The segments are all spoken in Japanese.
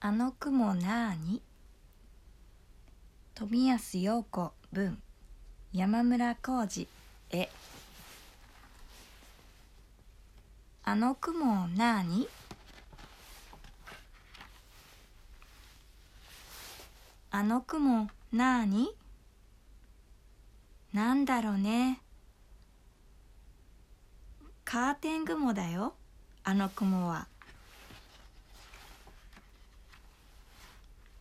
あの雲なーに。富安陽子文。山村浩二絵あの雲なーに。あの雲なーに。なんだろうね。カーテン雲だよあの雲は。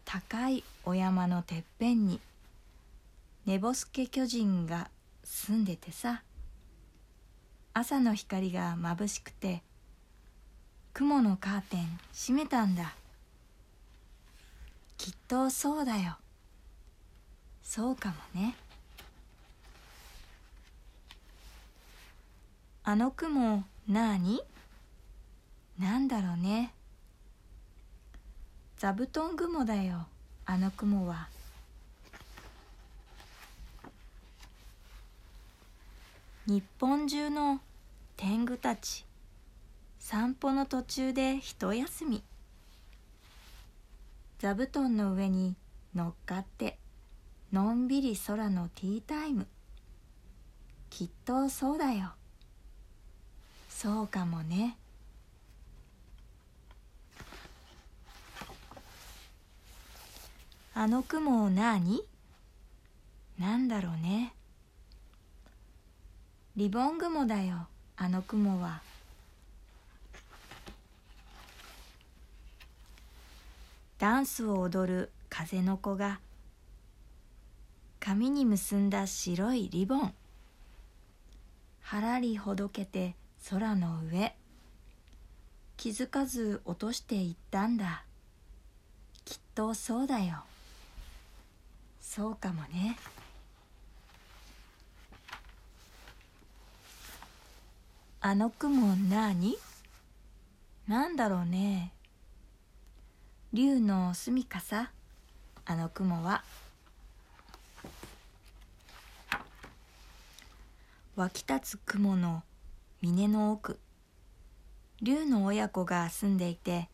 高いお山のてっぺんに寝ぼすけ巨人が住んでてさ朝の光がまぶしくて雲のカーテン閉めたんだ。きっとそうだよ。そうかもね。あの雲なーに？なんだろうね。座布団雲だよ。あの雲は。日本中の天狗たち。散歩の途中で一休み。座布団の上に乗っかってのんびり空のティータイム。きっとそうだよ。そうかもね。あの雲なになんだろうね。リボン雲だよあの雲は。ダンスを踊る風の子が。髪に結んだ白いリボン。はらりほどけて空の上。気づかず落としていったんだ。きっとそうだよ。そうかもね。あの雲なになんだろうね。竜の住みかさ？あの雲は。湧き立つ雲の峰の奥。竜の親子が住んでいて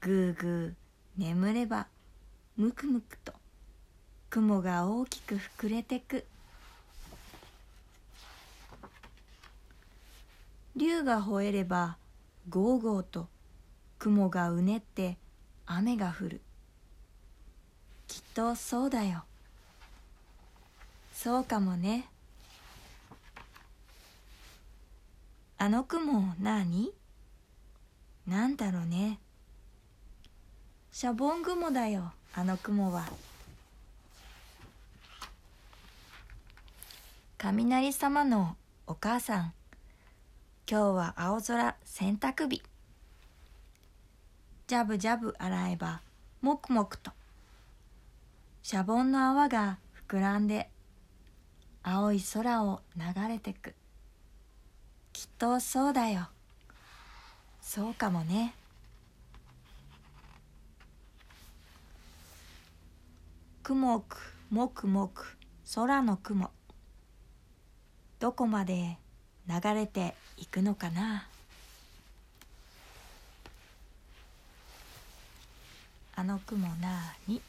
ぐーぐー眠ればむくむくと。雲が大きく膨れてく。竜が吠えればゴーゴーと雲がうねって雨が降る。きっとそうだよ。そうかもね。あの雲なになんだろうね。シャボン雲だよあの雲は。雷様のお母さん。今日は青空洗濯日。ジャブジャブ洗えばもくもくと。シャボンの泡が膨らんで青い空を流れてく。きっとそうだよ。そうかもね。くもくもくもく空の雲。どこまで流れていくのかな？あの雲なーに？